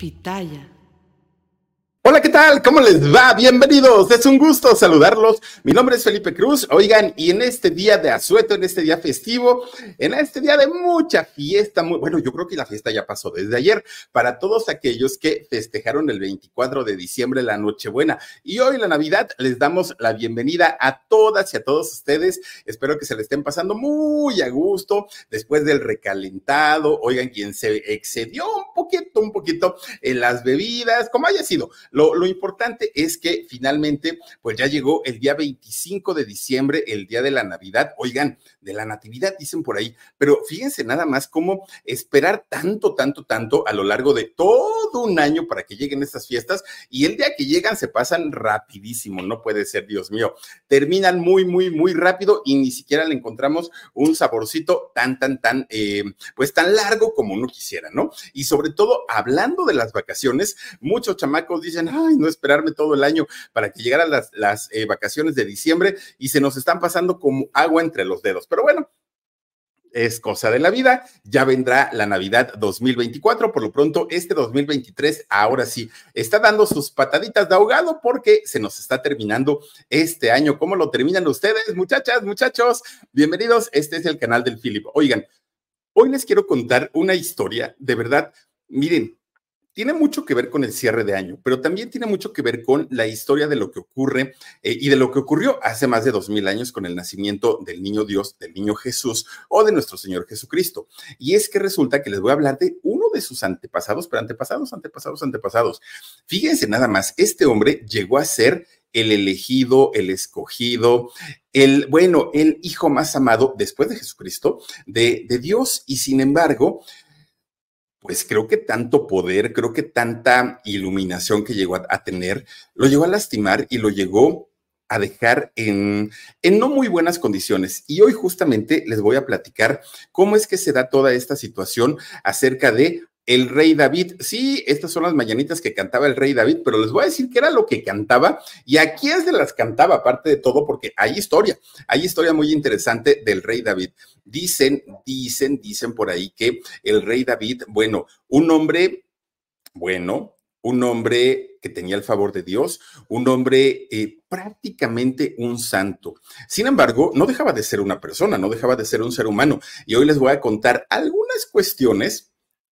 Pitaya. Hola, ¿qué tal? ¿Cómo les va? Bienvenidos. Es un gusto saludarlos. Mi nombre es Felipe Cruz. Oigan, y en este día de asueto, en este día festivo, en este día de mucha fiesta, muy, bueno, yo creo que la fiesta ya pasó desde ayer, para todos aquellos que festejaron el 24 de diciembre la Nochebuena y hoy la Navidad, les damos la bienvenida a todas y a todos ustedes. Espero que se le estén pasando muy a gusto después del recalentado. Oigan, quien se excedió un poquito, un poquito en las bebidas, como haya sido. Lo, lo, importante es que finalmente, pues ya llegó el día 25 de diciembre, el día de la Navidad. Oigan, de la Natividad dicen por ahí, pero fíjense nada más cómo esperar tanto, tanto, tanto a lo largo de todo un año para que lleguen estas fiestas y el día que llegan se pasan rapidísimo, no puede ser, Dios mío. Terminan muy, muy, muy rápido y ni siquiera le encontramos un saborcito tan, tan, tan, eh, pues tan largo como uno quisiera, ¿no? Y sobre todo, hablando de las vacaciones, muchos chamacos dicen, ay, no esperarme todo el año para que llegaran las, las eh, vacaciones de diciembre y se nos están pasando como agua entre los dedos. Pero bueno, es cosa de la vida. Ya vendrá la Navidad 2024. Por lo pronto, este 2023, ahora sí, está dando sus pataditas de ahogado porque se nos está terminando este año. ¿Cómo lo terminan ustedes, muchachas, muchachos? Bienvenidos. Este es el canal del Philip. Oigan, hoy les quiero contar una historia. De verdad, miren, tiene mucho que ver con el cierre de año, pero también tiene mucho que ver con la historia de lo que ocurre eh, y de lo que ocurrió hace más de dos mil años con el nacimiento del niño Dios, del niño Jesús o de nuestro Señor Jesucristo. Y es que resulta que les voy a hablar de uno de sus antepasados, pero antepasados, antepasados, antepasados. Fíjense nada más, este hombre llegó a ser el elegido, el escogido, el, bueno, el hijo más amado después de Jesucristo de, de Dios. Y sin embargo, pues creo que tanto poder, creo que tanta iluminación que llegó a, tener, lo llegó a lastimar y lo llegó a dejar en no muy buenas condiciones. Y hoy justamente les voy a platicar cómo es que se da toda esta situación acerca de el rey David. Sí, estas son las mañanitas que cantaba el rey David, pero les voy a decir que era lo que cantaba y aquí es de las cantaba, aparte de todo, porque hay historia, hay historia muy interesante del rey David. Dicen, dicen, dicen por ahí que el rey David, bueno, un hombre, bueno, un hombre que tenía el favor de Dios, un hombre eh, prácticamente un santo. Sin embargo, no dejaba de ser una persona, no dejaba de ser un ser humano. Y hoy les voy a contar algunas cuestiones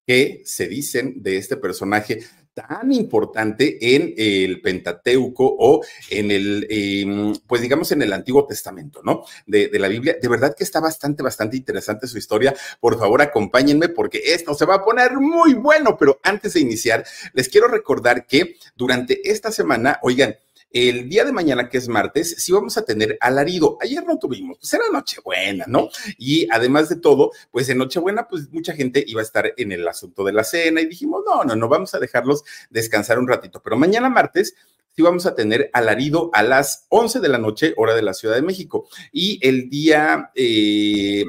que se dicen de este personaje tan importante en el Pentateuco o en el, eh, pues digamos, en el Antiguo Testamento, ¿no? De, de, la Biblia. De verdad que está bastante, bastante interesante su historia. Por favor, acompáñenme porque esto se va a poner muy bueno. Pero antes de iniciar, les quiero recordar que durante esta semana, oigan, el día de mañana, que es martes, sí vamos a tener alarido. Ayer no tuvimos, pues era Nochebuena, ¿no? Y además de todo, pues en Nochebuena, pues mucha gente iba a estar en el asunto de la cena y dijimos, no, no, no, vamos a dejarlos descansar un ratito. Pero mañana martes sí vamos a tener alarido a las 11 de la noche, hora de la Ciudad de México. Y el día... Eh,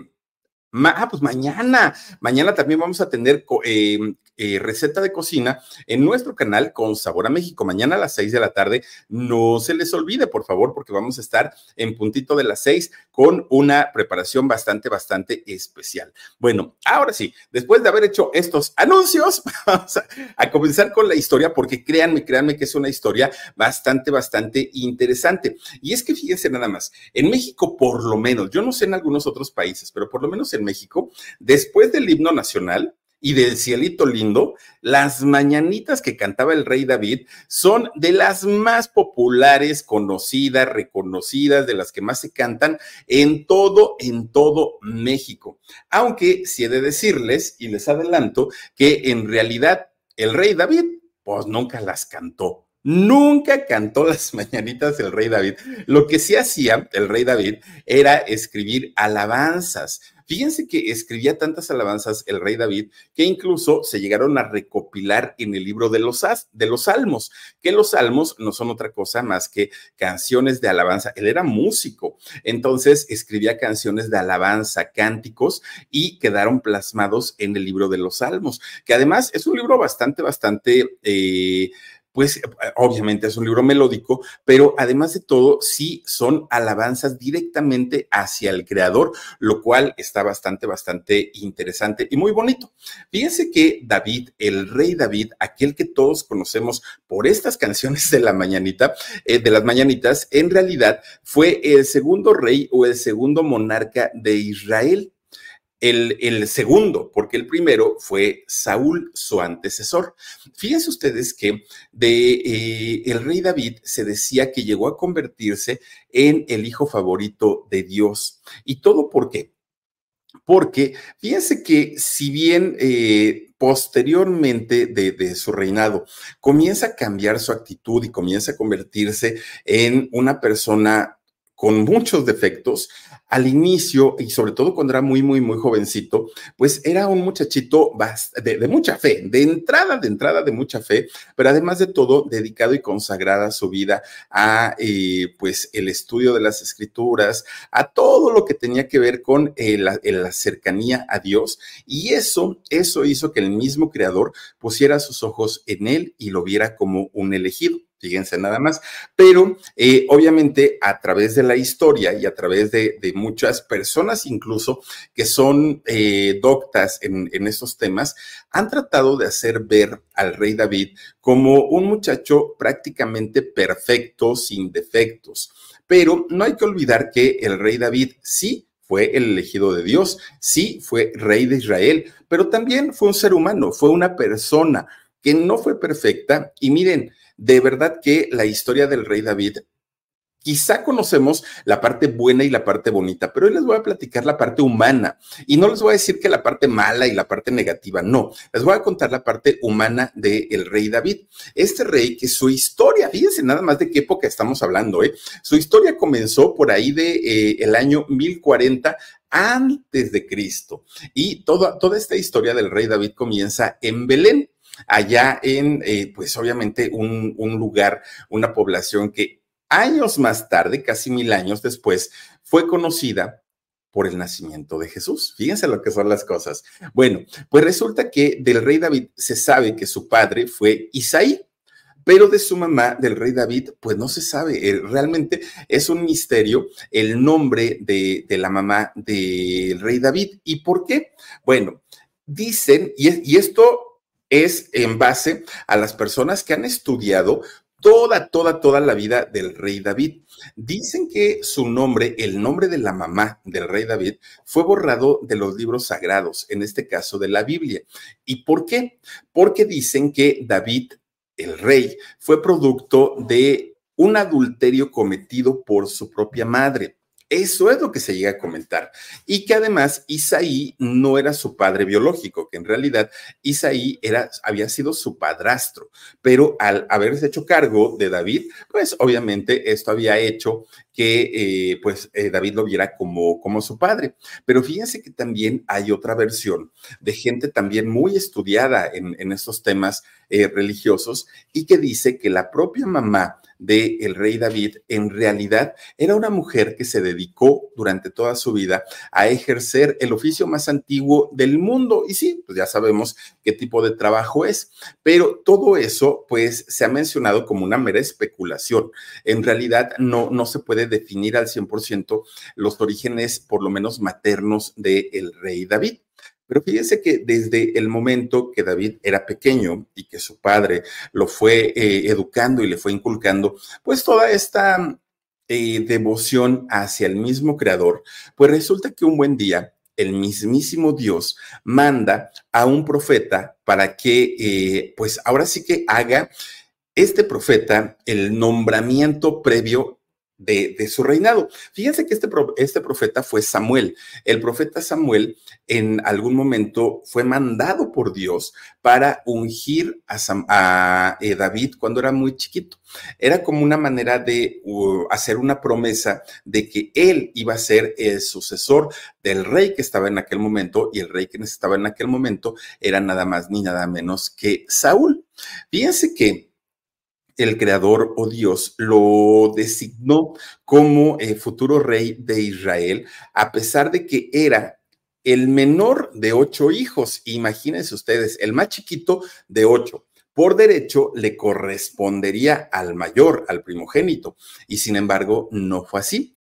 Ah, pues mañana, mañana también vamos a tener eh, eh, receta de cocina en nuestro canal con Sabor a México. Mañana a las 6 de la tarde, no se les olvide, por favor, porque vamos a estar en puntito de las 6 con una preparación bastante, bastante especial. Bueno, ahora sí, después de haber hecho estos anuncios, vamos a, a comenzar con la historia, porque créanme, créanme que es una historia bastante, bastante interesante. Y es que fíjense nada más, en México por lo menos, yo no sé en algunos otros países, pero por lo menos en México, después del himno nacional, y del cielito lindo, las mañanitas que cantaba el rey David son de las más populares, conocidas, reconocidas, de las que más se cantan en todo, en todo México. Aunque si he de decirles, y les adelanto, que en realidad el rey David, pues nunca las cantó. Nunca cantó las mañanitas del rey David. Lo que sí hacía el rey David era escribir alabanzas. Fíjense que escribía tantas alabanzas el rey David que incluso se llegaron a recopilar en el libro de los, de los salmos, que los salmos no son otra cosa más que canciones de alabanza. Él era músico, entonces escribía canciones de alabanza, cánticos y quedaron plasmados en el libro de los salmos, que además es un libro bastante, bastante... Eh, pues obviamente es un libro melódico, pero además de todo, sí son alabanzas directamente hacia el creador, lo cual está bastante, bastante interesante y muy bonito. Fíjense que David, el rey David, aquel que todos conocemos por estas canciones de la mañanita, eh, de las mañanitas, en realidad fue el segundo rey o el segundo monarca de Israel el, segundo, porque el primero fue Saúl, su antecesor. Fíjense ustedes que de eh, el rey David se decía que llegó a convertirse en el hijo favorito de Dios. ¿Y todo por qué? Porque fíjense que si bien eh, posteriormente de, de, su reinado comienza a cambiar su actitud y comienza a convertirse en una persona con muchos defectos, al inicio, y sobre todo cuando era muy, muy, muy jovencito, pues era un muchachito de, mucha fe, de entrada, de entrada de mucha fe, pero además de todo, dedicado y consagrada su vida a, eh, pues, el estudio de las escrituras, a todo lo que tenía que ver con eh, la, la cercanía a Dios. Y eso, eso hizo que el mismo creador pusiera sus ojos en él y lo viera como un elegido fíjense nada más. Pero eh, obviamente a través de la historia y a través de, muchas personas incluso que son eh, doctas en, en estos temas, han tratado de hacer ver al rey David como un muchacho prácticamente perfecto, sin defectos. Pero no hay que olvidar que el rey David sí fue el elegido de Dios, sí fue rey de Israel, pero también fue un ser humano, fue una persona que no fue perfecta. Y miren, de verdad que la historia del rey David Quizá conocemos la parte buena y la parte bonita, pero hoy les voy a platicar la parte humana y no les voy a decir que la parte mala y la parte negativa, no, les voy a contar la parte humana del rey David. Este rey que su historia, fíjense nada más de qué época estamos hablando, ¿eh? Su historia comenzó por ahí de eh, el año 1040 antes de Cristo y toda, toda esta historia del rey David comienza en Belén allá en, eh, pues obviamente, un, un lugar, una población que años más tarde, casi mil años después, fue conocida por el nacimiento de Jesús. Fíjense lo que son las cosas. Bueno, pues resulta que del rey David se sabe que su padre fue Isaí, pero de su mamá, del rey David, pues no se sabe. Eh, realmente es un misterio el nombre de, de la mamá del rey David. ¿Y por qué? Bueno, dicen, y, y esto es en base a las personas que han estudiado toda, toda, toda la vida del rey David. Dicen que su nombre, el nombre de la mamá del rey David, fue borrado de los libros sagrados, en este caso de la Biblia. ¿Y por qué? Porque dicen que David, el rey, fue producto de un adulterio cometido por su propia madre. Eso es lo que se llega a comentar. Y que además Isaí no era su padre biológico, que en realidad Isaí era, había sido su padrastro, pero al haberse hecho cargo de David, pues obviamente esto había hecho que eh, pues eh, David lo viera como, como su padre. Pero fíjense que también hay otra versión de gente también muy estudiada en, estos temas eh, religiosos y que dice que la propia mamá del rey David en realidad era una mujer que se dedicó durante toda su vida a ejercer el oficio más antiguo del mundo. Y sí, pues ya sabemos qué tipo de trabajo es, pero todo eso pues se ha mencionado como una mera especulación. En realidad no, no se puede definir al 100% los orígenes, por lo menos maternos, del rey David. Pero fíjense que desde el momento que David era pequeño y que su padre lo fue eh, educando y le fue inculcando, pues toda esta eh, devoción hacia el mismo creador, pues resulta que un buen día el mismísimo Dios manda a un profeta para que, eh, pues ahora sí que haga este profeta el nombramiento previo de, su reinado. Fíjense que este, este profeta fue Samuel. El profeta Samuel en algún momento fue mandado por Dios para ungir a, eh, David cuando era muy chiquito. Era como una manera de hacer una promesa de que él iba a ser el sucesor del rey que estaba en aquel momento y el rey que estaba en aquel momento era nada más ni nada menos que Saúl. Fíjense que el creador o Dios lo designó como eh, futuro rey de Israel, a pesar de que era el menor de ocho hijos. Imagínense ustedes, el más chiquito de ocho. Por derecho le correspondería al mayor, al primogénito, y sin embargo no fue así.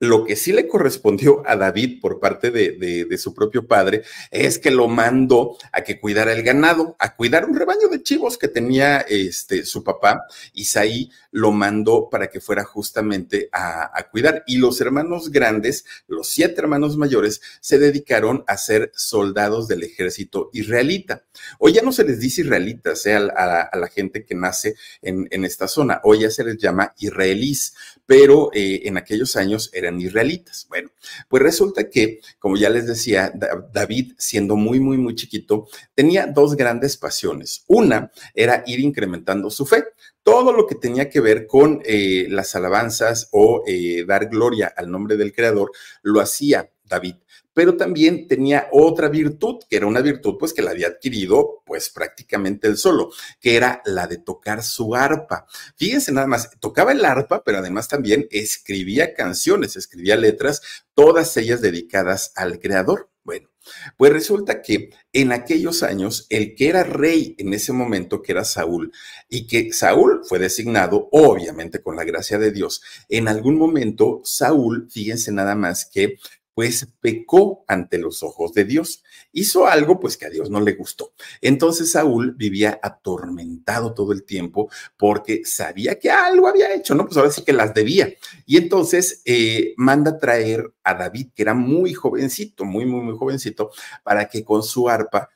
Lo que sí le correspondió a David por parte de, su propio padre es que lo mandó a que cuidara el ganado, a cuidar un rebaño de chivos que tenía este, su papá. Isaí lo mandó para que fuera justamente a, a, cuidar. Y los hermanos grandes, los siete hermanos mayores, se dedicaron a ser soldados del ejército israelita. Hoy ya no se les dice israelitas eh, a, la gente que nace en, esta zona, hoy ya se les llama israelíes, pero eh, en aquellos años eran israelitas. Bueno, pues resulta que, como ya les decía, David, siendo muy, muy, muy chiquito, tenía dos grandes pasiones. Una era ir incrementando su fe. Todo lo que tenía que ver con eh, las alabanzas o eh, dar gloria al nombre del Creador, lo hacía David pero también tenía otra virtud, que era una virtud pues que la había adquirido pues prácticamente él solo, que era la de tocar su arpa. Fíjense nada más, tocaba el arpa, pero además también escribía canciones, escribía letras, todas ellas dedicadas al creador. Bueno, pues resulta que en aquellos años, el que era rey en ese momento, que era Saúl, y que Saúl fue designado, obviamente con la gracia de Dios, en algún momento Saúl, fíjense nada más que pues pecó ante los ojos de Dios. Hizo algo pues que a Dios no le gustó. Entonces Saúl vivía atormentado todo el tiempo porque sabía que algo había hecho, ¿no? Pues ahora sí que las debía. Y entonces eh, manda traer a David, que era muy jovencito, muy, muy, muy jovencito, para que con su arpa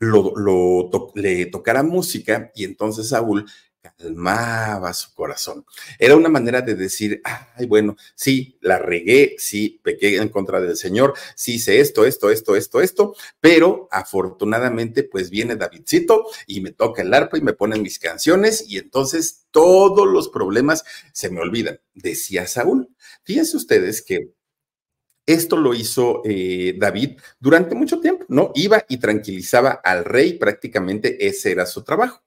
lo, le tocara música y entonces Saúl calmaba su corazón. Era una manera de decir, ay, bueno, sí, la regué, sí, pequé en contra del Señor, sí hice esto, esto, esto, esto, esto, pero afortunadamente pues viene Davidcito y me toca el arpa y me ponen mis canciones y entonces todos los problemas se me olvidan, decía Saúl. Fíjense ustedes que esto lo hizo eh, David durante mucho tiempo, ¿no? Iba y tranquilizaba al rey, prácticamente ese era su trabajo.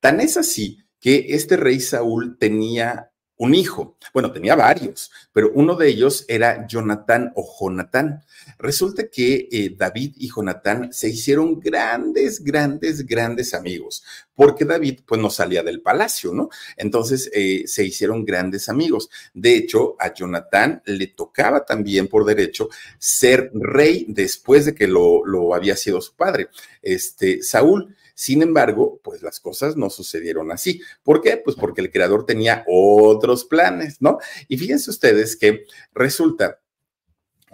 Tan es así que este rey Saúl tenía un hijo, bueno, tenía varios, pero uno de ellos era Jonatán o Jonatán. Resulta que eh, David y Jonatán se hicieron grandes, grandes, grandes amigos, porque David pues no salía del palacio, ¿no? Entonces eh, se hicieron grandes amigos. De hecho, a Jonatán le tocaba también por derecho ser rey después de que lo, lo había sido su padre, este Saúl. Sin embargo, pues las cosas no sucedieron así. ¿Por qué? Pues porque el creador tenía otros planes, ¿no? Y fíjense ustedes que resulta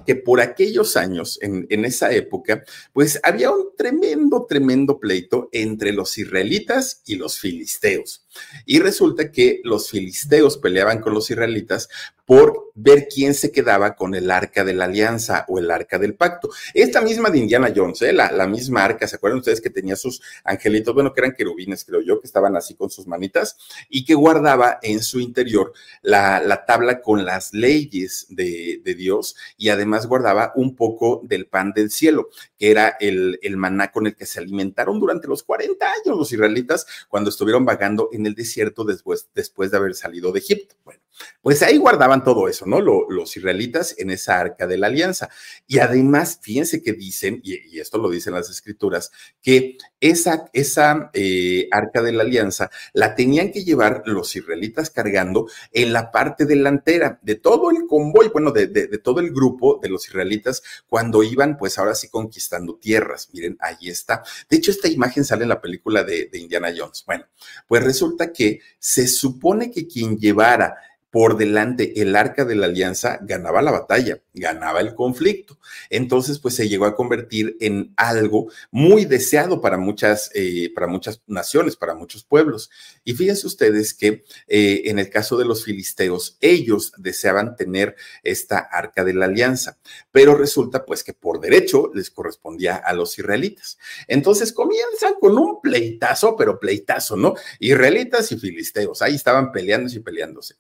que por aquellos años, en, en, esa época, pues había un tremendo, tremendo pleito entre los israelitas y los filisteos. Y resulta que los filisteos peleaban con los israelitas por ver quién se quedaba con el arca de la alianza o el arca del pacto. Esta misma de Indiana Jones, ¿eh? la, misma arca, ¿se acuerdan ustedes que tenía sus angelitos? Bueno, que eran querubines, creo yo, que estaban así con sus manitas y que guardaba en su interior la, la tabla con las leyes de, de, Dios y además guardaba un poco del pan del cielo, que era el, el maná con el que se alimentaron durante los 40 años los israelitas cuando estuvieron vagando en el desierto después, después de haber salido de Egipto. Bueno, pues ahí guardaban todo eso, ¿no? los israelitas en esa arca de la alianza. Y además, fíjense que dicen, y, esto lo dicen las escrituras, que esa, esa eh, arca de la alianza la tenían que llevar los israelitas cargando en la parte delantera de todo el convoy, bueno, de, de, todo el grupo de los israelitas cuando iban, pues ahora sí conquistando tierras. Miren, ahí está. De hecho, esta imagen sale en la película de, de Indiana Jones. Bueno, pues resulta que se supone que quien llevara por delante el arca de la alianza, ganaba la batalla, ganaba el conflicto. Entonces, pues se llegó a convertir en algo muy deseado para muchas, eh, para muchas naciones, para muchos pueblos. Y fíjense ustedes que eh, en el caso de los filisteos, ellos deseaban tener esta arca de la alianza, pero resulta pues que por derecho les correspondía a los israelitas. Entonces comienzan con un pleitazo, pero pleitazo, ¿no? Israelitas y filisteos, ahí estaban peleándose y peleándose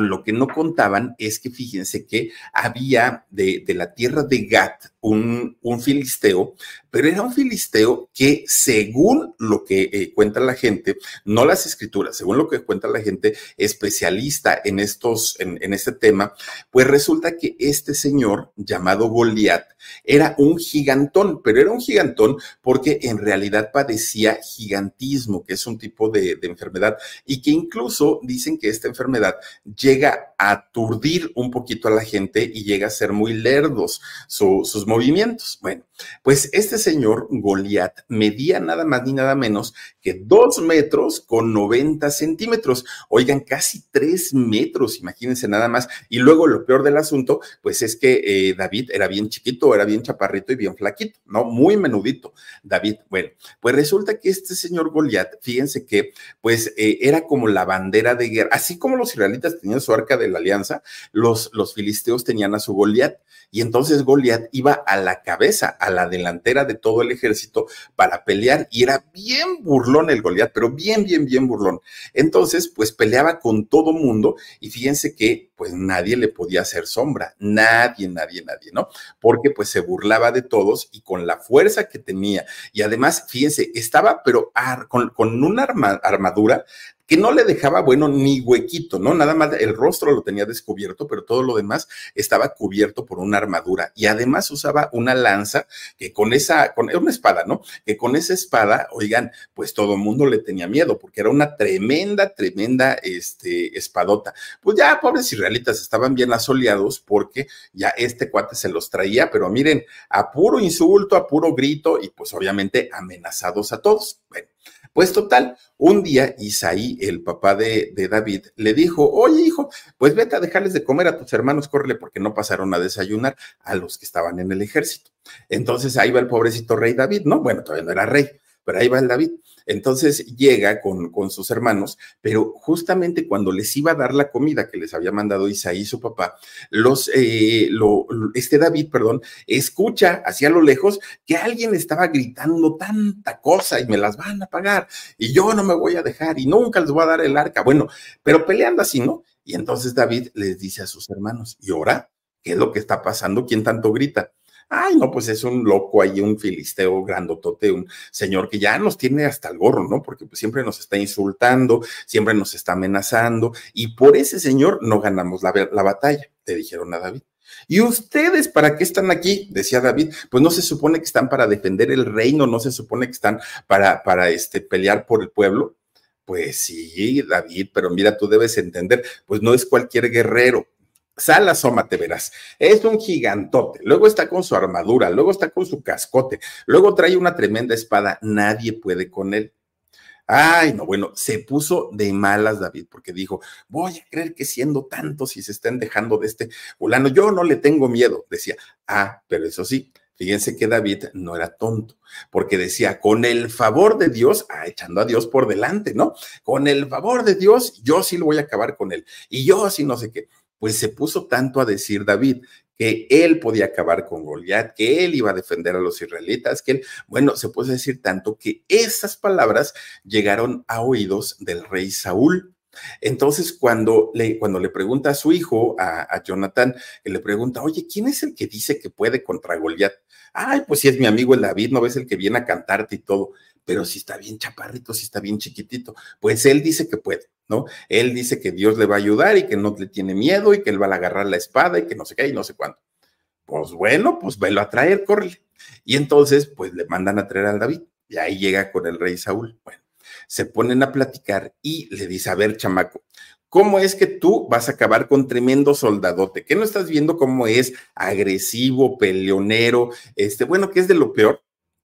lo que no contaban es que fíjense que había de, de la tierra de Gat un, filisteo, pero era un filisteo que según lo que eh, cuenta la gente, no las escrituras, según lo que cuenta la gente especialista en estos, en, este tema, pues resulta que este señor llamado Goliat era un gigantón, pero era un gigantón porque en realidad padecía gigantismo, que es un tipo de, enfermedad y que incluso dicen que esta enfermedad llega a aturdir un poquito a la gente y llega a ser muy lerdos su, sus movimientos. Bueno, pues este señor Goliat medía nada más ni nada menos que dos metros con 90 centímetros. Oigan, casi tres metros, imagínense nada más. Y luego lo peor del asunto, pues es que eh, David era bien chiquito, era bien chaparrito y bien flaquito, ¿no? Muy menudito, David. Bueno, pues resulta que este señor Goliat, fíjense que pues eh, era como la bandera de guerra, así como los israelitas tenían su arca de la alianza, los, los filisteos tenían a su Goliat. Y entonces Goliat iba a la cabeza, a la delantera de todo el ejército para pelear y era bien burlón el Goliat, pero bien, bien, bien burlón. Entonces, pues peleaba con todo mundo y fíjense que pues nadie le podía hacer sombra, nadie, nadie, nadie, ¿no? Porque pues se burlaba de todos y con la fuerza que tenía y además, fíjense, estaba pero con, con una armadura que no le dejaba, bueno, ni huequito, ¿no? Nada más el rostro lo tenía descubierto, pero todo lo demás estaba cubierto por una armadura y además usaba una lanza que con esa, una espada, ¿no? Que con esa espada, oigan, pues todo el mundo le tenía miedo porque era una tremenda, tremenda, este, espadota. Pues ya, pobres israelitas, estaban bien asoleados porque ya este cuate se los traía, pero miren, a puro insulto, a puro grito y pues obviamente amenazados a todos. Bueno, pues total, un día Isaí, el papá de, de, David, le dijo, oye hijo, pues vete a dejarles de comer a tus hermanos, córrele porque no pasaron a desayunar a los que estaban en el ejército. Entonces ahí va el pobrecito rey David, ¿no? Bueno, todavía no era rey, pero ahí va el David. Entonces llega con, con, sus hermanos, pero justamente cuando les iba a dar la comida que les había mandado Isaí, su papá, los, eh, lo, este David, perdón, escucha hacia lo lejos que alguien estaba gritando tanta cosa y me las van a pagar y yo no me voy a dejar y nunca les voy a dar el arca. Bueno, pero peleando así, ¿no? Y entonces David les dice a sus hermanos, ¿y ahora? ¿Qué es lo que está pasando? ¿Quién tanto grita? Ay, no, pues es un loco ahí, un filisteo grandotote, un señor que ya nos tiene hasta el gorro, ¿no? Porque pues, siempre nos está insultando, siempre nos está amenazando, y por ese señor no ganamos la, la batalla, te dijeron a David. ¿Y ustedes para qué están aquí? Decía David. Pues no se supone que están para defender el reino, no se supone que están para, para este, pelear por el pueblo. Pues sí, David, pero mira, tú debes entender, pues no es cualquier guerrero, Sal, asómate, verás. Es un gigantote. Luego está con su armadura, luego está con su cascote, luego trae una tremenda espada. Nadie puede con él. Ay, no, bueno, se puso de malas David porque dijo, voy a creer que siendo tantos y se están dejando de este fulano, yo no le tengo miedo, decía. Ah, pero eso sí, fíjense que David no era tonto, porque decía, con el favor de Dios, ah, echando a Dios por delante, ¿no? Con el favor de Dios, yo sí lo voy a acabar con él. Y yo sí no sé qué. Pues se puso tanto a decir David que él podía acabar con Goliat, que él iba a defender a los israelitas, que él, bueno, se puede decir tanto que esas palabras llegaron a oídos del rey Saúl. Entonces, cuando le, cuando le pregunta a su hijo, a, a Jonathan, le pregunta, oye, ¿quién es el que dice que puede contra Goliat? Ay, pues si es mi amigo el David, ¿no ves el que viene a cantarte y todo? Pero si está bien chaparrito, si está bien chiquitito, pues él dice que puede. ¿No? Él dice que Dios le va a ayudar y que no le tiene miedo y que él va a agarrar la espada y que no sé qué y no sé cuánto. Pues bueno, pues velo a traer, córrele. Y entonces, pues le mandan a traer al David y ahí llega con el rey Saúl. Bueno, se ponen a platicar y le dice, a ver, chamaco, ¿cómo es que tú vas a acabar con tremendo soldadote? ¿Qué no estás viendo cómo es agresivo, peleonero? Este, bueno, ¿qué es de lo peor?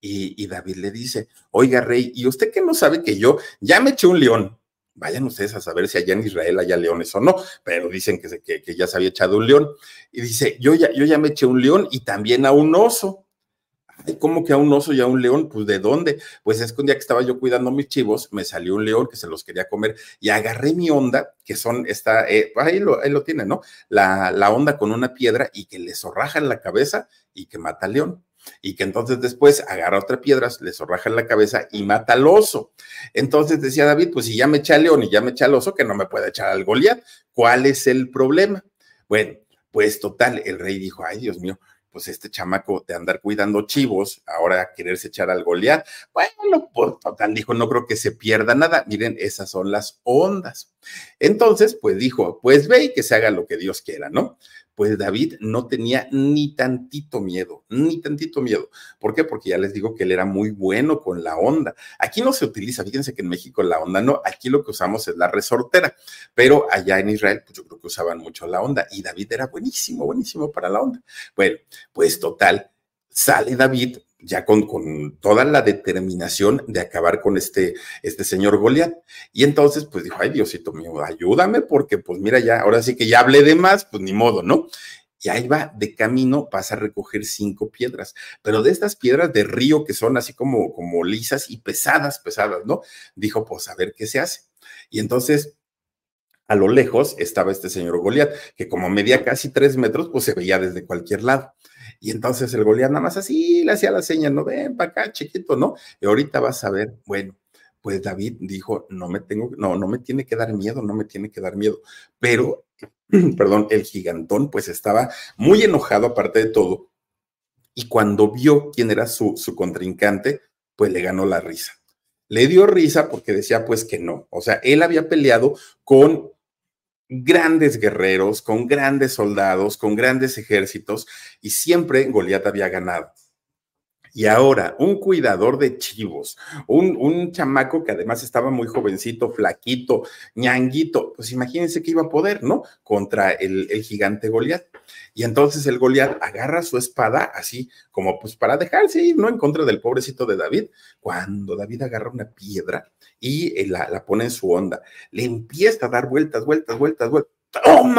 Y, David le dice, oiga, rey, ¿y usted qué no sabe que yo ya me eché un león? Vayan ustedes a saber si allá en Israel haya leones o no, pero dicen que, que, ya se había echado un león. Y dice, yo ya, yo ya me eché un león y también a un oso. ¿Cómo que a un oso y a un león? Pues ¿de dónde? Pues es que un día que estaba yo cuidando mis chivos, me salió un león que se los quería comer y agarré mi onda, que son, está, eh, ahí, lo, ahí lo tiene, ¿no? La, la onda con una piedra y que le zorraja en la cabeza y que mata al león y que entonces después agarra otra piedra, le zorraja en la cabeza y mata al oso. Entonces decía David, pues si ya me echa al león y ya me echa al oso, que no me puede echar al Goliat. ¿Cuál es el problema? Bueno, pues total, el rey dijo, ay Dios mío, pues este chamaco de andar cuidando chivos, ahora quererse echar al Goliat. Bueno, pues total, dijo, no creo que se pierda nada. Miren, esas son las ondas. Entonces, pues dijo, pues ve y que se haga lo que Dios quiera, ¿no? Pues David no tenía ni tantito miedo, ni tantito miedo. ¿Por qué? Porque ya les digo que él era muy bueno con la onda. Aquí no se utiliza, fíjense que en México la onda no, aquí lo que usamos es la resortera, pero allá en Israel, pues yo creo que usaban mucho la onda y David era buenísimo, buenísimo para la onda. Bueno, pues total, sale David ya con, con, toda la determinación de acabar con este, este señor Goliat. Y entonces, pues dijo, ay Diosito mío, ayúdame, porque pues mira, ya, ahora sí que ya hablé de más, pues ni modo, ¿no? Y ahí va, de camino pasa a recoger cinco piedras, pero de estas piedras de río que son así como, como lisas y pesadas, pesadas, ¿no? Dijo, pues a ver qué se hace. Y entonces a lo lejos estaba este señor Goliat, que como medía casi tres metros, pues se veía desde cualquier lado. Y entonces el Goliat nada más así le hacía la seña, no ven para acá, chiquito, ¿no? Y ahorita vas a ver, bueno, pues David dijo, no me tengo, no, no me tiene que dar miedo, no me tiene que dar miedo. Pero, perdón, el gigantón pues estaba muy enojado aparte de todo. Y cuando vio quién era su, su contrincante, pues le ganó la risa. Le dio risa porque decía pues que no. O sea, él había peleado con grandes guerreros, con grandes soldados, con grandes ejércitos, y siempre Goliat había ganado. Y ahora, un cuidador de chivos, un, un, chamaco que además estaba muy jovencito, flaquito, ñanguito, pues imagínense que iba a poder, ¿no? Contra el, el gigante Goliat. Y entonces el Goliat agarra su espada así como pues para dejarse ir, ¿no? En contra del pobrecito de David. Cuando David agarra una piedra y eh, la, la pone en su onda, le empieza a dar vueltas, vueltas, vueltas, vueltas.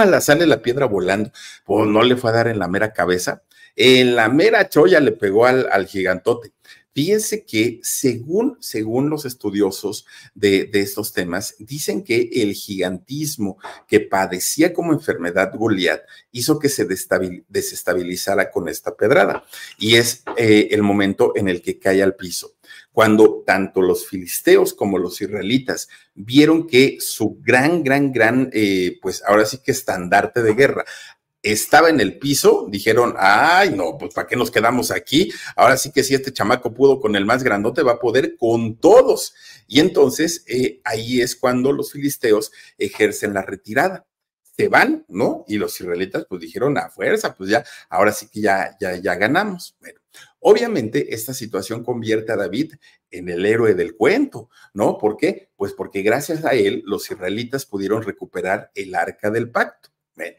la sale la piedra volando. Pues no le fue a dar en la mera cabeza. En la mera cholla le pegó al, al gigantote. Fíjense que según, según los estudiosos de, de, estos temas, dicen que el gigantismo que padecía como enfermedad Goliat hizo que se desestabilizara con esta pedrada. Y es eh, el momento en el que cae al piso. Cuando tanto los filisteos como los israelitas vieron que su gran, gran, gran, eh, pues ahora sí que estandarte de guerra estaba en el piso, dijeron, ay, no, pues ¿para qué nos quedamos aquí? Ahora sí que si este chamaco pudo con el más grandote, va a poder con todos. Y entonces eh, ahí es cuando los filisteos ejercen la retirada. Se van, ¿no? Y los israelitas pues dijeron a fuerza, pues ya, ahora sí que ya, ya, ya ganamos. Bueno, obviamente esta situación convierte a David en el héroe del cuento, ¿no? ¿Por qué? Pues porque gracias a él los israelitas pudieron recuperar el arca del pacto. Bueno,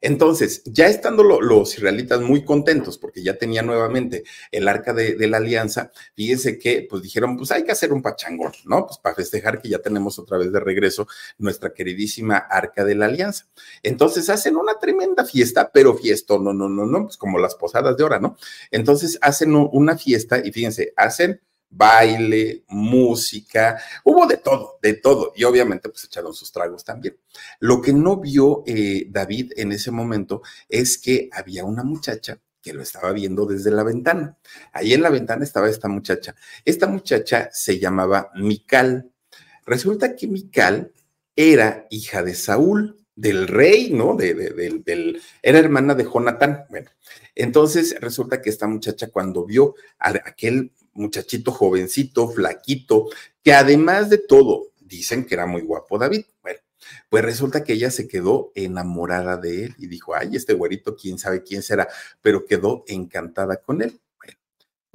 entonces, ya estando los israelitas muy contentos porque ya tenía nuevamente el arca de, la alianza, fíjense que pues dijeron, pues hay que hacer un pachangón, ¿no? Pues para festejar que ya tenemos otra vez de regreso nuestra queridísima arca de la alianza. Entonces hacen una tremenda fiesta, pero fiesta, no, no, no, no, pues como las posadas de hora, ¿no? Entonces hacen una fiesta y fíjense, hacen baile, música, hubo de todo, de todo, y obviamente pues echaron sus tragos también. Lo que no vio eh, David en ese momento es que había una muchacha que lo estaba viendo desde la ventana. Ahí en la ventana estaba esta muchacha. Esta muchacha se llamaba Mical. Resulta que Mical era hija de Saúl, del rey, ¿no? De, del, era hermana de Jonatán. Bueno, entonces resulta que esta muchacha cuando vio a aquel muchachito jovencito, flaquito, que además de todo, dicen que era muy guapo David. Bueno, pues resulta que ella se quedó enamorada de él y dijo, ay, este güerito, quién sabe quién será, pero quedó encantada con él.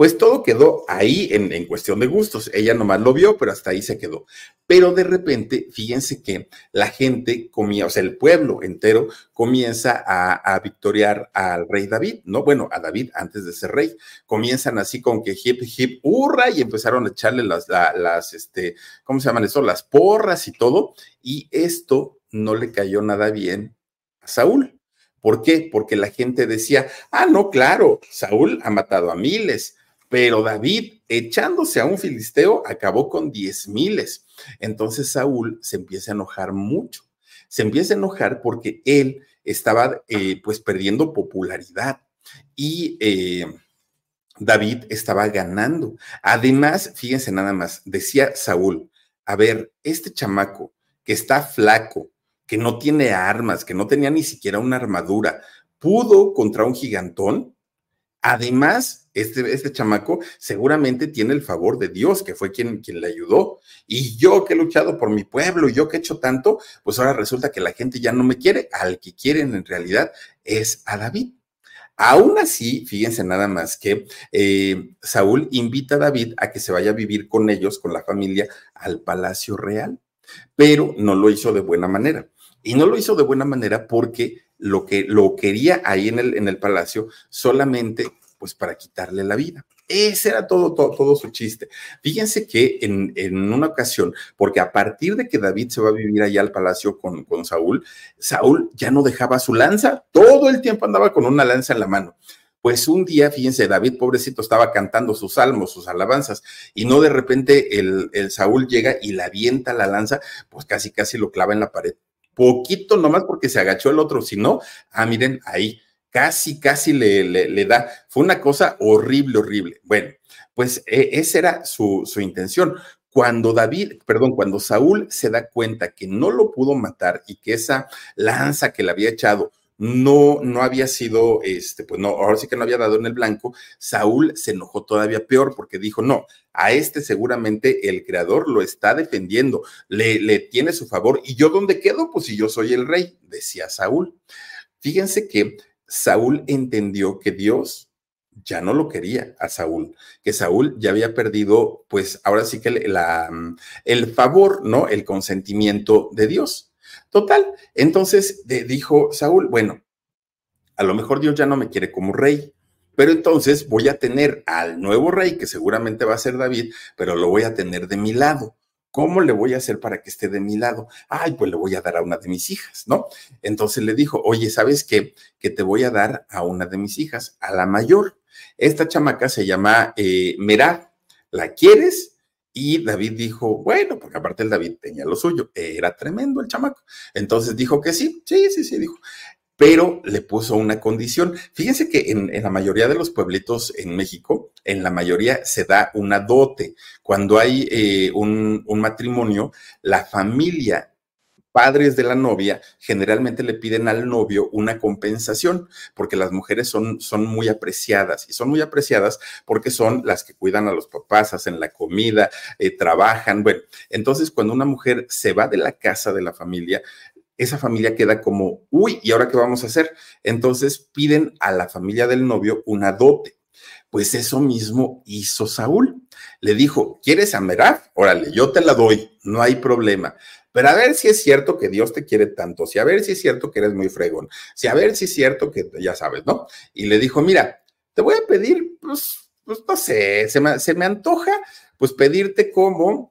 Pues todo quedó ahí en, cuestión de gustos. Ella nomás lo vio, pero hasta ahí se quedó. Pero de repente, fíjense que la gente comía, o sea, el pueblo entero comienza a, victoriar al rey David, ¿no? Bueno, a David antes de ser rey. Comienzan así con que hip, hip, hurra, y empezaron a echarle las, las, este, ¿cómo se llaman eso? Las porras y todo. Y esto no le cayó nada bien a Saúl. ¿Por qué? Porque la gente decía, ah, no, claro, Saúl ha matado a miles, pero David, echándose a un filisteo, acabó con diez miles. Entonces Saúl se empieza a enojar mucho. Se empieza a enojar porque él estaba eh, pues perdiendo popularidad y eh, David estaba ganando. Además, fíjense nada más, decía Saúl, a ver, este chamaco que está flaco, que no tiene armas, que no tenía ni siquiera una armadura, pudo contra un gigantón. Además, este, este chamaco seguramente tiene el favor de Dios, que fue quien, quien le ayudó. Y yo que he luchado por mi pueblo, yo que he hecho tanto, pues ahora resulta que la gente ya no me quiere. Al que quieren en realidad es a David. Aún así, fíjense nada más que eh, Saúl invita a David a que se vaya a vivir con ellos, con la familia, al palacio real, pero no lo hizo de buena manera. Y no lo hizo de buena manera porque lo que lo quería ahí en el, en el palacio solamente pues para quitarle la vida. Ese era todo, todo, todo su chiste. Fíjense que en, en, una ocasión, porque a partir de que David se va a vivir allá al palacio con, con Saúl, Saúl ya no dejaba su lanza, todo el tiempo andaba con una lanza en la mano. Pues un día, fíjense, David, pobrecito, estaba cantando sus salmos, sus alabanzas, y no de repente el, el Saúl llega y la avienta la lanza, pues casi, casi lo clava en la pared. Poquito nomás porque se agachó el otro, si no, ah, miren, ahí casi, casi le, le, da. Fue una cosa horrible, horrible. Bueno, pues e, esa era su, su intención. Cuando David, perdón, cuando Saúl se da cuenta que no lo pudo matar y que esa lanza que le había echado no, no había sido, este, pues no, ahora sí que no había dado en el blanco, Saúl se enojó todavía peor porque dijo, no, a este seguramente el creador lo está defendiendo, le, le tiene su favor, y yo dónde quedo, pues si yo soy el rey, decía Saúl. Fíjense que Saúl entendió que Dios ya no lo quería a Saúl, que Saúl ya había perdido, pues ahora sí que la, el favor, ¿no? El consentimiento de Dios. Total, entonces dijo Saúl, bueno, a lo mejor Dios ya no me quiere como rey, pero entonces voy a tener al nuevo rey, que seguramente va a ser David, pero lo voy a tener de mi lado. ¿Cómo le voy a hacer para que esté de mi lado? Ay, pues le voy a dar a una de mis hijas, ¿no? Entonces le dijo, oye, ¿sabes qué? Que te voy a dar a una de mis hijas, a la mayor. Esta chamaca se llama eh, Merab. ¿La quieres? Y David dijo, bueno, porque aparte el David tenía lo suyo, era tremendo el chamaco. Entonces dijo que sí, sí, sí, sí, dijo pero le puso una condición. Fíjense que en, la mayoría de los pueblitos en México, en la mayoría se da una dote. Cuando hay eh, un, matrimonio, la familia padres de la novia generalmente le piden al novio una compensación, porque las mujeres son, son muy apreciadas y son muy apreciadas porque son las que cuidan a los papás, hacen la comida, eh, trabajan. Bueno, entonces cuando una mujer se va de la casa de la familia, esa familia queda como, uy, ¿y ahora qué vamos a hacer? Entonces piden a la familia del novio una dote. Pues eso mismo hizo Saúl. Le dijo, ¿quieres a? Órale, yo te la doy, no hay problema. Pero a ver si es cierto que Dios te quiere tanto, si a ver si es cierto que eres muy fregón, si a ver si es cierto que ya sabes, ¿no? Y le dijo, mira, te voy a pedir, pues, pues no sé, se me, se me antoja, pues pedirte como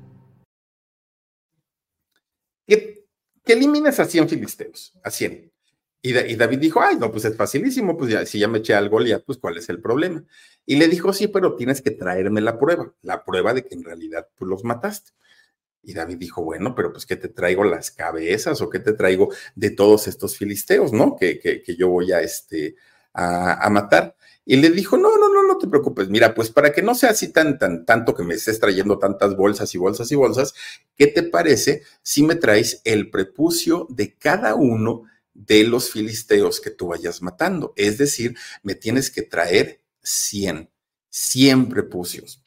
Que, elimines a 100 filisteos, a 100. Y, David dijo, ay, no, pues es facilísimo, pues si ya me eché al Goliat, pues cuál es el problema. Y le dijo, sí, pero tienes que traerme la prueba, la prueba de que en realidad tú los mataste. Y David dijo, bueno, pero pues ¿qué te traigo las cabezas o qué te traigo de todos estos filisteos, ¿no? Que, que, que yo voy a, este, a, a matar. Y le dijo, no, no, no, no te preocupes. Mira, pues para que no sea así tan, tan, tanto que me estés trayendo tantas bolsas y bolsas y bolsas, ¿qué te parece si me traes el prepucio de cada uno de los filisteos que tú vayas matando? Es decir, me tienes que traer 100, 100 prepucios.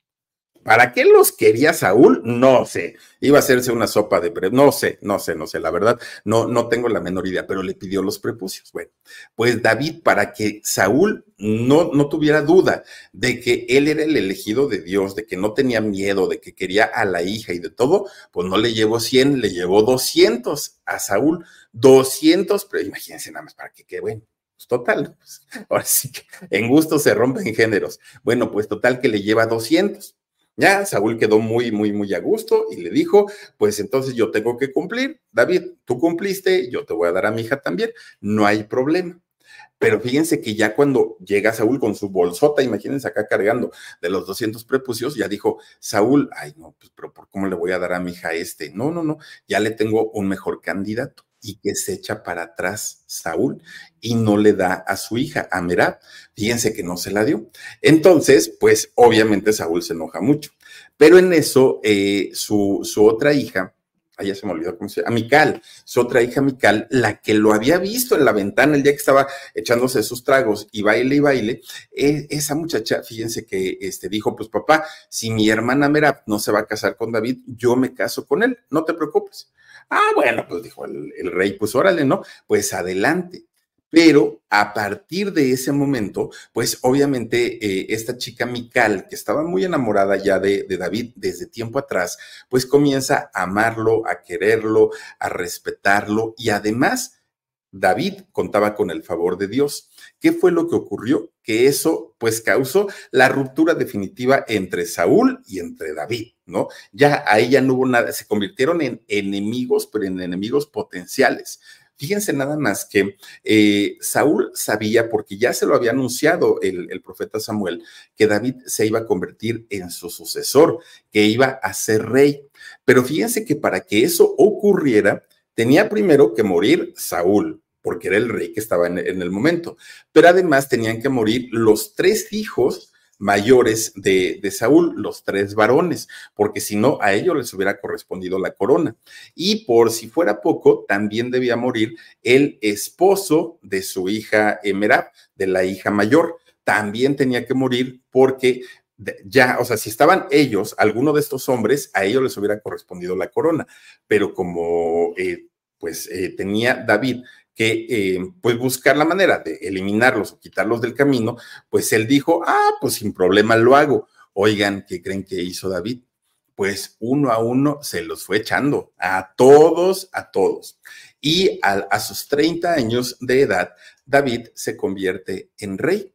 ¿Para qué los quería Saúl? No sé. Iba a hacerse una sopa de pre... No sé, no sé, no sé. La verdad, no, no tengo la menor idea, pero le pidió los prepucios. Bueno, pues David, para que Saúl no, no tuviera duda de que él era el elegido de Dios, de que no tenía miedo, de que quería a la hija y de todo, pues no le llevó 100, le llevó 200 a Saúl. 200, pero imagínense nada más para que quede bueno. Pues total, pues, ahora sí que en gusto se rompen géneros. Bueno, pues total que le lleva 200. Ya, Saúl quedó muy, muy, muy a gusto y le dijo, pues entonces yo tengo que cumplir. David, tú cumpliste, yo te voy a dar a mi hija también, no hay problema. Pero fíjense que ya cuando llega Saúl con su bolsota, imagínense acá cargando de los 200 prepucios, ya dijo Saúl, ay no, pues pero ¿por cómo le voy a dar a mi hija este? No, no, no, ya le tengo un mejor candidato y que se echa para atrás Saúl y no le da a su hija, a Merab. Fíjense que no se la dio. Entonces, pues obviamente Saúl se enoja mucho. Pero en eso, eh, su, su otra hija, ahí ya se me olvidó cómo se llama, Mical, su otra hija Mical, la que lo había visto en la ventana el día que estaba echándose sus tragos y baile y baile, eh, esa muchacha, fíjense que este, dijo, pues papá, si mi hermana Merab no se va a casar con David, yo me caso con él, no te preocupes. Ah, bueno, pues dijo el, rey, pues órale, ¿no? Pues adelante. Pero a partir de ese momento, pues obviamente eh, esta chica Mical, que estaba muy enamorada ya de, de, David desde tiempo atrás, pues comienza a amarlo, a quererlo, a respetarlo y además David contaba con el favor de Dios. ¿Qué fue lo que ocurrió? Que eso pues causó la ruptura definitiva entre Saúl y entre David, ¿no? Ya ahí ya no hubo nada, se convirtieron en enemigos, pero en enemigos potenciales. Fíjense nada más que eh, Saúl sabía, porque ya se lo había anunciado el, el, profeta Samuel, que David se iba a convertir en su sucesor, que iba a ser rey. Pero fíjense que para que eso ocurriera, tenía primero que morir Saúl, porque era el rey que estaba en, el momento. Pero además tenían que morir los tres hijos mayores de, de, Saúl, los tres varones, porque si no, a ellos les hubiera correspondido la corona. Y por si fuera poco, también debía morir el esposo de su hija Emerab, de la hija mayor. También tenía que morir porque ya, o sea, si estaban ellos, alguno de estos hombres, a ellos les hubiera correspondido la corona. Pero como, eh, pues, eh, tenía David que eh, pues buscar la manera de eliminarlos o quitarlos del camino, pues él dijo, ah, pues sin problema lo hago. Oigan, ¿qué creen que hizo David? Pues uno a uno se los fue echando, a todos, a todos. Y a, a sus 30 años de edad, David se convierte en rey.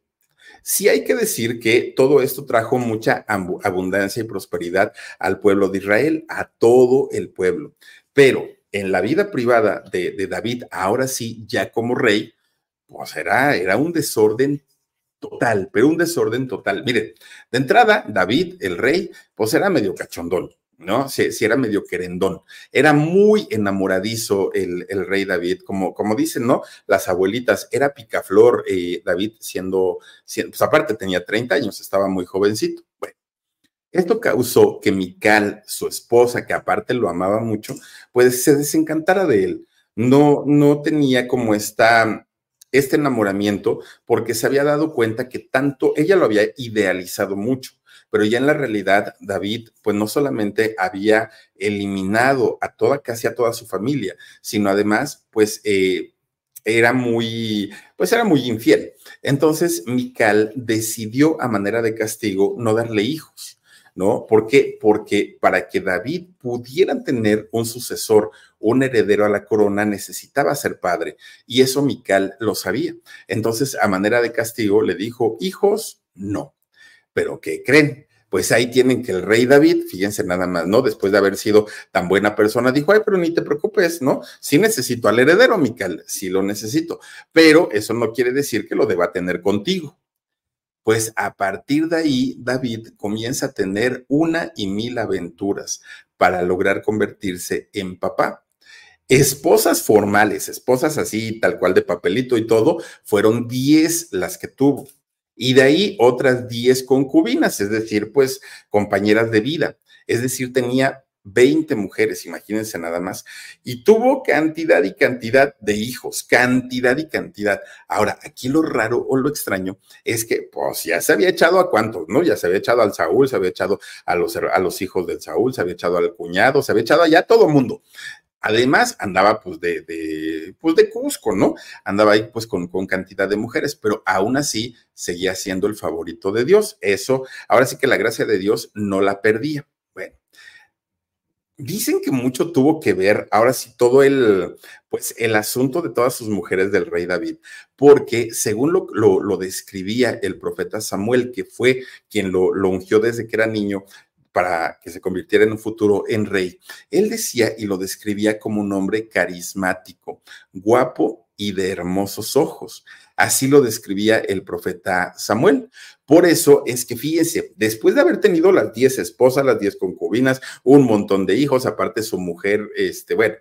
Sí hay que decir que todo esto trajo mucha abundancia y prosperidad al pueblo de Israel, a todo el pueblo. Pero en la vida privada de, David, ahora sí, ya como rey, pues era, era un desorden total, pero un desorden total. Miren, de entrada, David, el rey, pues era medio cachondón. ¿no? Si, era medio querendón. Era muy enamoradizo el, rey David, como, como dicen, ¿no? Las abuelitas, era picaflor eh, David siendo, siendo, pues aparte tenía 30 años, estaba muy jovencito. Bueno, esto causó que Mical, su esposa, que aparte lo amaba mucho, pues se desencantara de él. No, no tenía como esta, este enamoramiento porque se había dado cuenta que tanto ella lo había idealizado mucho pero ya en la realidad David, pues no solamente había eliminado a toda, casi a toda su familia, sino además, pues eh, era muy, pues era muy infiel. Entonces, Mical decidió a manera de castigo no darle hijos. ¿No? ¿Por qué? Porque para que David pudiera tener un sucesor, un heredero a la corona, necesitaba ser padre. Y eso Mical lo sabía. Entonces, a manera de castigo, le dijo, hijos, no. Pero ¿qué creen? Pues ahí tienen que el rey David, fíjense nada más, ¿no? Después de haber sido tan buena persona, dijo, ay, pero ni te preocupes, ¿no? Sí necesito al heredero, Mical, sí lo necesito, pero eso no quiere decir que lo deba tener contigo. Pues a partir de ahí, David comienza a tener una y mil aventuras para lograr convertirse en papá. Esposas formales, esposas así, tal cual de papelito y todo, fueron diez las que tuvo y de ahí otras 10 concubinas, es decir, pues compañeras de vida. Es decir, tenía 20 mujeres, imagínense nada más, y tuvo cantidad y cantidad de hijos, cantidad y cantidad. Ahora, aquí lo raro o lo extraño es que, pues ya se había echado a cuántos, ¿no? Ya se había echado al Saúl, se había echado a los, a los hijos del Saúl, se había echado al cuñado, se había echado allá a todo mundo. Además, andaba pues de, de, pues de Cusco, ¿no? Andaba ahí pues con, con, cantidad de mujeres, pero aún así seguía siendo el favorito de Dios. Eso, ahora sí que la gracia de Dios no la perdía. Dicen que mucho tuvo que ver, ahora sí, todo el, pues el asunto de todas sus mujeres del rey David, porque según lo, lo, lo describía el profeta Samuel, que fue quien lo, lo ungió desde que era niño, para que se convirtiera en un futuro en rey. Él decía y lo describía como un hombre carismático, guapo y de hermosos ojos. Así lo describía el profeta Samuel. Por eso es que fíjese, después de haber tenido las diez esposas, las diez concubinas, un montón de hijos, aparte su mujer, este, bueno,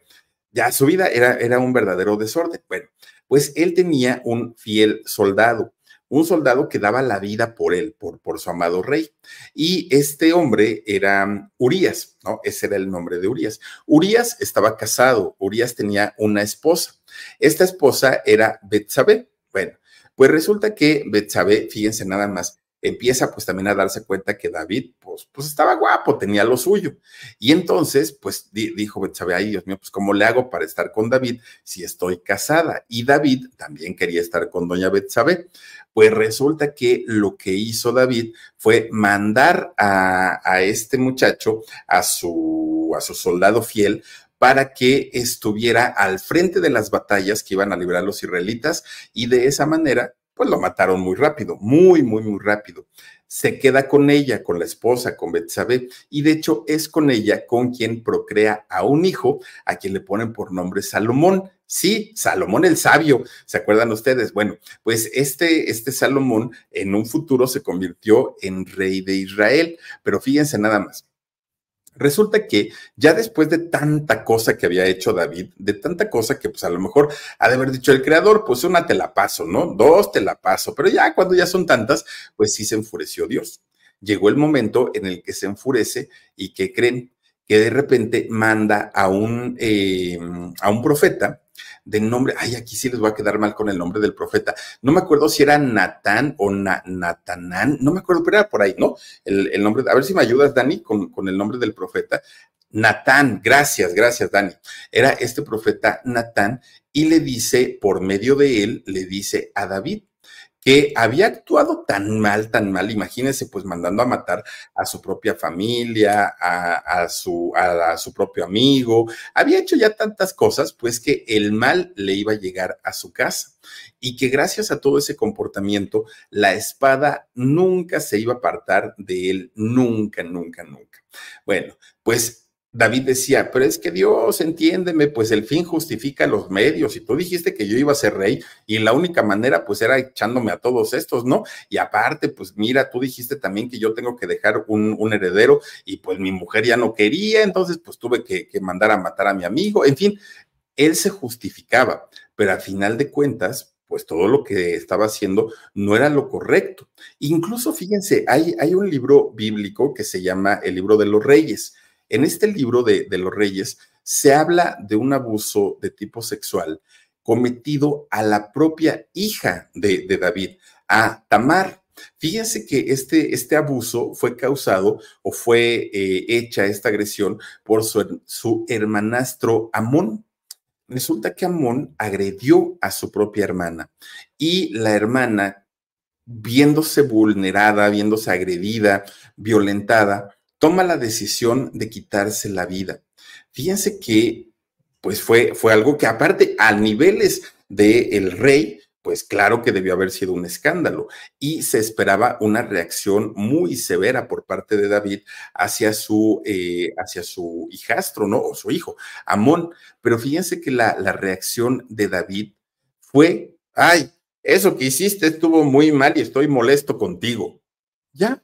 ya su vida era, era un verdadero desorden. Bueno, pues él tenía un fiel soldado un soldado que daba la vida por él, por, por su amado rey. Y este hombre era Urias, ¿no? Ese era el nombre de Urias. Urias estaba casado, Urias tenía una esposa. Esta esposa era Betsabé. Bueno, pues resulta que Betsabé, fíjense nada más, empieza pues también a darse cuenta que David pues, pues estaba guapo, tenía lo suyo. Y entonces pues dijo Betsabe, ay Dios mío, pues ¿cómo le hago para estar con David si estoy casada? Y David también quería estar con doña Betsabe. Pues resulta que lo que hizo David fue mandar a, a este muchacho, a su, a su soldado fiel, para que estuviera al frente de las batallas que iban a librar los israelitas y de esa manera pues lo mataron muy rápido, muy, muy, muy rápido. Se queda con ella, con la esposa, con Betsabé, y de hecho es con ella con quien procrea a un hijo, a quien le ponen por nombre Salomón. Sí, Salomón el sabio, ¿se acuerdan ustedes? Bueno, pues este, este Salomón en un futuro se convirtió en rey de Israel, pero fíjense nada más. Resulta que ya después de tanta cosa que había hecho David, de tanta cosa que pues a lo mejor ha de haber dicho el creador, pues una te la paso, ¿no? Dos te la paso, pero ya cuando ya son tantas, pues sí se enfureció Dios. Llegó el momento en el que se enfurece y que creen que de repente manda a un, eh, a un profeta de nombre, ay, aquí sí les voy a quedar mal con el nombre del profeta. No me acuerdo si era Natán o Natanán, no me acuerdo, pero era por ahí, ¿no? El, nombre, a ver si me ayudas, Dani, con, con el nombre del profeta. Natán, gracias, gracias, Dani. Era este profeta Natán y le dice, por medio de él, le dice a David, que había actuado tan mal, tan mal, imagínense, pues mandando a matar a su propia familia, a, su, a, su propio amigo, había hecho ya tantas cosas, pues que el mal le iba a llegar a su casa y que gracias a todo ese comportamiento, la espada nunca se iba a apartar de él, nunca, nunca, nunca. Bueno, pues David decía, pero es que Dios, entiéndeme, pues el fin justifica los medios. Y tú dijiste que yo iba a ser rey y la única manera pues era echándome a todos estos, ¿no? Y aparte, pues mira, tú dijiste también que yo tengo que dejar un, heredero y pues mi mujer ya no quería, entonces pues tuve que, mandar a matar a mi amigo. En fin, él se justificaba, pero al final de cuentas, pues todo lo que estaba haciendo no era lo correcto. Incluso, fíjense, hay un libro bíblico que se llama el libro de los reyes en este libro de, los reyes se habla de un abuso de tipo sexual cometido a la propia hija de, David, a Tamar. Fíjense que este, este, abuso fue causado o fue eh, hecha esta agresión por su, su, hermanastro Amón. Resulta que Amón agredió a su propia hermana y la hermana, viéndose vulnerada, viéndose agredida, violentada, toma la decisión de quitarse la vida. Fíjense que, pues fue, fue algo que aparte a niveles del rey, pues claro que debió haber sido un escándalo y se esperaba una reacción muy severa por parte de David hacia su, eh, hacia su hijastro, ¿no? O su hijo, Amón. Pero fíjense que la, la reacción de David fue, ay, eso que hiciste estuvo muy mal y estoy molesto contigo. Ya,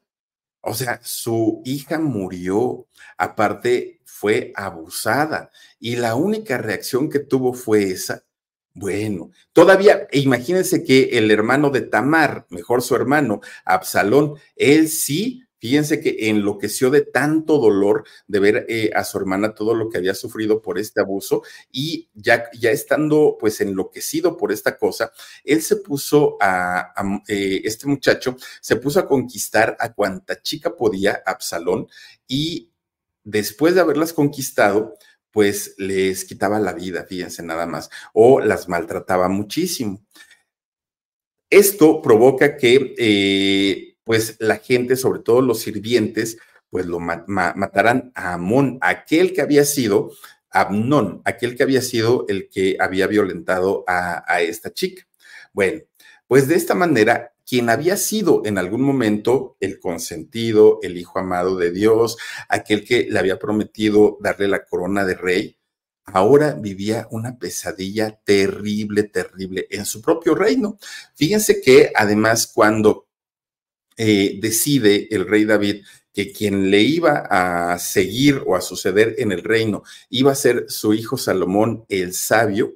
o sea, su hija murió, aparte fue abusada y la única reacción que tuvo fue esa. Bueno, todavía imagínense que el hermano de Tamar, mejor su hermano, Absalón, él sí Fíjense que enloqueció de tanto dolor de ver eh, a su hermana todo lo que había sufrido por este abuso y ya, ya estando pues enloquecido por esta cosa, él se puso a, eh, este muchacho se puso a conquistar a cuanta chica podía Absalón y después de haberlas conquistado, pues les quitaba la vida, fíjense nada más, o las maltrataba muchísimo. Esto provoca que eh, pues la gente, sobre todo los sirvientes, pues lo matarán a Amón, aquel que había sido Abnón, aquel que había sido el que había violentado a, a esta chica. Bueno, pues de esta manera, quien había sido en algún momento el consentido, el hijo amado de Dios, aquel que le había prometido darle la corona de rey, ahora vivía una pesadilla terrible, terrible en su propio reino. Fíjense que además cuando eh, decide el rey David que quien le iba a seguir o a suceder en el reino iba a ser su hijo Salomón el sabio,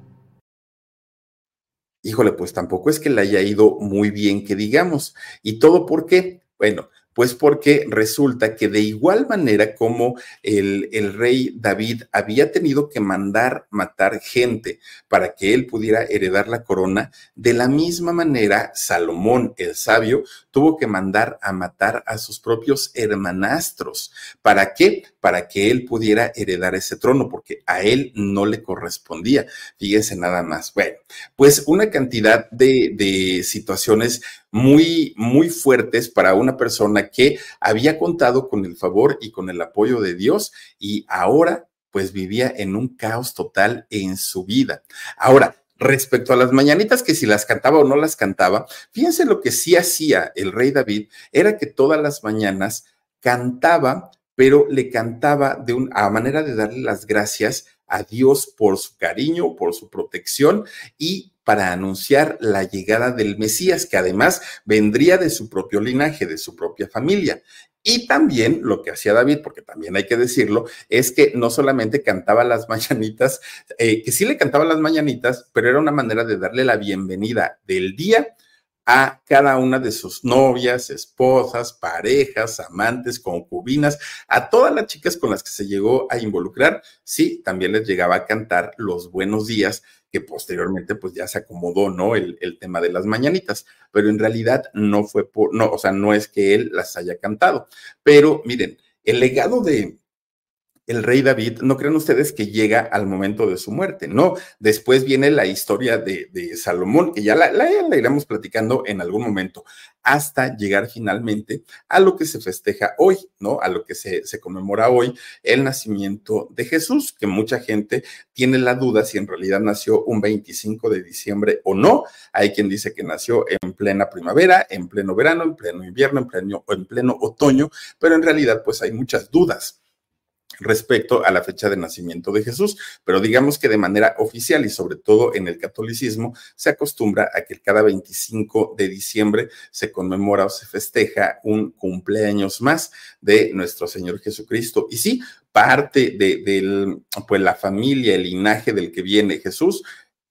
híjole, pues tampoco es que le haya ido muy bien que digamos. ¿Y todo por qué? Bueno, pues porque resulta que de igual manera como el, el, rey David había tenido que mandar matar gente para que él pudiera heredar la corona, de la misma manera Salomón el sabio tuvo que mandar a matar a sus propios hermanastros. ¿Para qué? Para que él pudiera heredar ese trono, porque a él no le correspondía. Fíjense nada más. Bueno, pues una cantidad de, de situaciones muy, muy fuertes para una persona que había contado con el favor y con el apoyo de Dios y ahora pues vivía en un caos total en su vida. Ahora, respecto a las mañanitas, que si las cantaba o no las cantaba, fíjense lo que sí hacía el rey David, era que todas las mañanas cantaba, pero le cantaba de una a manera de darle las gracias a Dios por su cariño, por su protección y para anunciar la llegada del Mesías, que además vendría de su propio linaje, de su propia familia. Y también lo que hacía David, porque también hay que decirlo, es que no solamente cantaba las mañanitas, eh, que sí le cantaba las mañanitas, pero era una manera de darle la bienvenida del día a cada una de sus novias, esposas, parejas, amantes, concubinas, a todas las chicas con las que se llegó a involucrar, sí, también les llegaba a cantar los buenos días que posteriormente pues ya se acomodó, ¿no? El, el, tema de las mañanitas, pero en realidad no fue por, no, o sea, no es que él las haya cantado, pero miren, el legado de, el rey David, no crean ustedes que llega al momento de su muerte, no. Después viene la historia de, Salomón, que ya la, iremos platicando en algún momento, hasta llegar finalmente a lo que se festeja hoy, ¿no? A lo que se, se conmemora hoy, el nacimiento de Jesús, que mucha gente tiene la duda si en realidad nació un 25 de diciembre o no. Hay quien dice que nació en plena primavera, en pleno verano, en pleno invierno, en pleno, en pleno otoño, pero en realidad pues hay muchas dudas respecto a la fecha de nacimiento de Jesús, pero digamos que de manera oficial y sobre todo en el catolicismo se acostumbra a que cada 25 de diciembre se conmemora o se festeja un cumpleaños más de nuestro Señor Jesucristo. Y sí, parte de, pues, la familia, el linaje del que viene Jesús,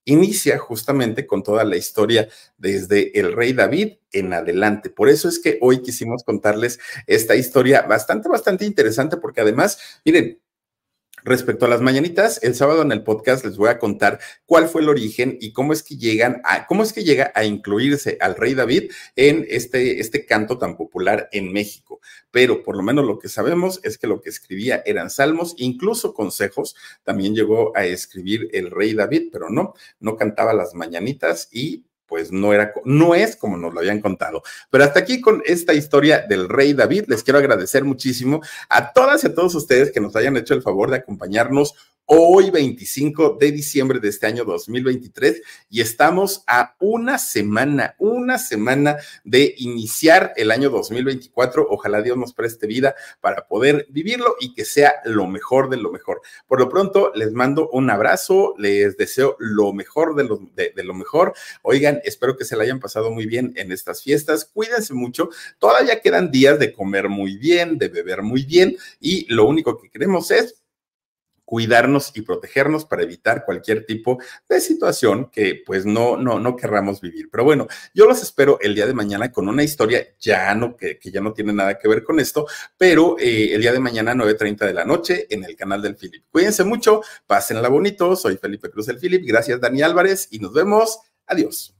inicia justamente con toda la historia desde el rey David en adelante. Por eso es que hoy quisimos contarles esta historia bastante, bastante interesante, porque además, miren, Respecto a las mañanitas, el sábado en el podcast les voy a contar cuál fue el origen y cómo es que llegan a, cómo es que llega a incluirse al rey David en este, este canto tan popular en México. Pero por lo menos lo que sabemos es que lo que escribía eran salmos, incluso consejos. También llegó a escribir el rey David, pero no, no cantaba las mañanitas y pues no era, no es como nos lo habían contado. Pero hasta aquí con esta historia del rey David, les quiero agradecer muchísimo a todas y a todos ustedes que nos hayan hecho el favor de acompañarnos hoy 25 de diciembre de este año 2023 y estamos a una semana, una semana de iniciar el año 2024. Ojalá Dios nos preste vida para poder vivirlo y que sea lo mejor de lo mejor. Por lo pronto, les mando un abrazo, les deseo lo mejor de lo, de, lo mejor. Oigan, espero que se la hayan pasado muy bien en estas fiestas. Cuídense mucho. Todavía quedan días de comer muy bien, de beber muy bien y lo único que queremos es cuidarnos y protegernos para evitar cualquier tipo de situación que pues no, no, no querramos vivir. Pero bueno, yo los espero el día de mañana con una historia ya no, que, que ya no tiene nada que ver con esto, pero eh, el día de mañana 9.30 de la noche en el canal del Philip. Cuídense mucho, pásenla bonito, soy Felipe Cruz del Philip, gracias Dani Álvarez y nos vemos. Adiós.